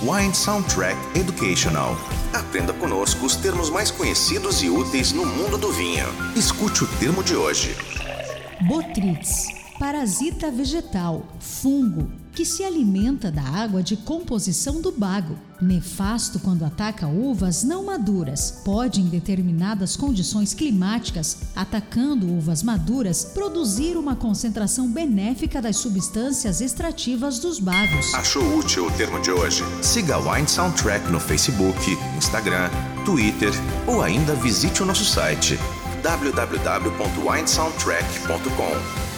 Wine Soundtrack Educational. Aprenda conosco os termos mais conhecidos e úteis no mundo do vinho. Escute o termo de hoje. Botrytis, parasita vegetal, fungo, que se alimenta da água de composição do bago. Nefasto quando ataca uvas não maduras. Pode, em determinadas condições climáticas, atacando uvas maduras, produzir uma concentração benéfica das substâncias extrativas dos bagos. Achou útil o termo de hoje? Siga a Wine Soundtrack no Facebook, Instagram, Twitter ou ainda visite o nosso site www.winesoundtrack.com.